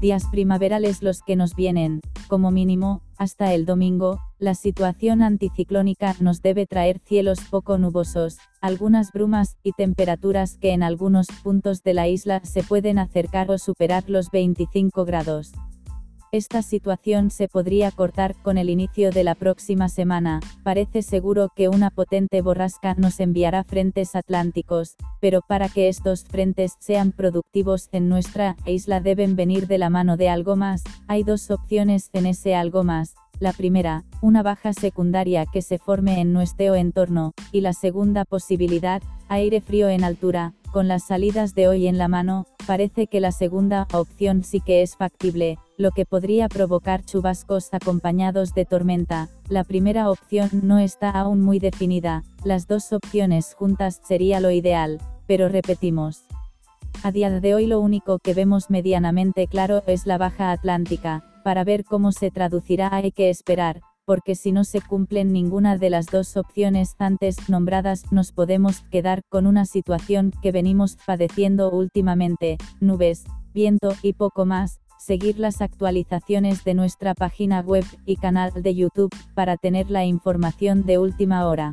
días primaverales los que nos vienen, como mínimo, hasta el domingo, la situación anticiclónica nos debe traer cielos poco nubosos, algunas brumas y temperaturas que en algunos puntos de la isla se pueden acercar o superar los 25 grados. Esta situación se podría cortar con el inicio de la próxima semana, parece seguro que una potente borrasca nos enviará frentes atlánticos, pero para que estos frentes sean productivos en nuestra isla deben venir de la mano de algo más, hay dos opciones en ese algo más, la primera, una baja secundaria que se forme en nuestro entorno, y la segunda posibilidad, aire frío en altura, con las salidas de hoy en la mano, parece que la segunda opción sí que es factible, lo que podría provocar chubascos acompañados de tormenta. La primera opción no está aún muy definida, las dos opciones juntas sería lo ideal, pero repetimos. A día de hoy lo único que vemos medianamente claro es la baja atlántica, para ver cómo se traducirá hay que esperar, porque si no se cumplen ninguna de las dos opciones antes nombradas nos podemos quedar con una situación que venimos padeciendo últimamente, nubes, viento y poco más, seguir las actualizaciones de nuestra página web y canal de YouTube para tener la información de última hora.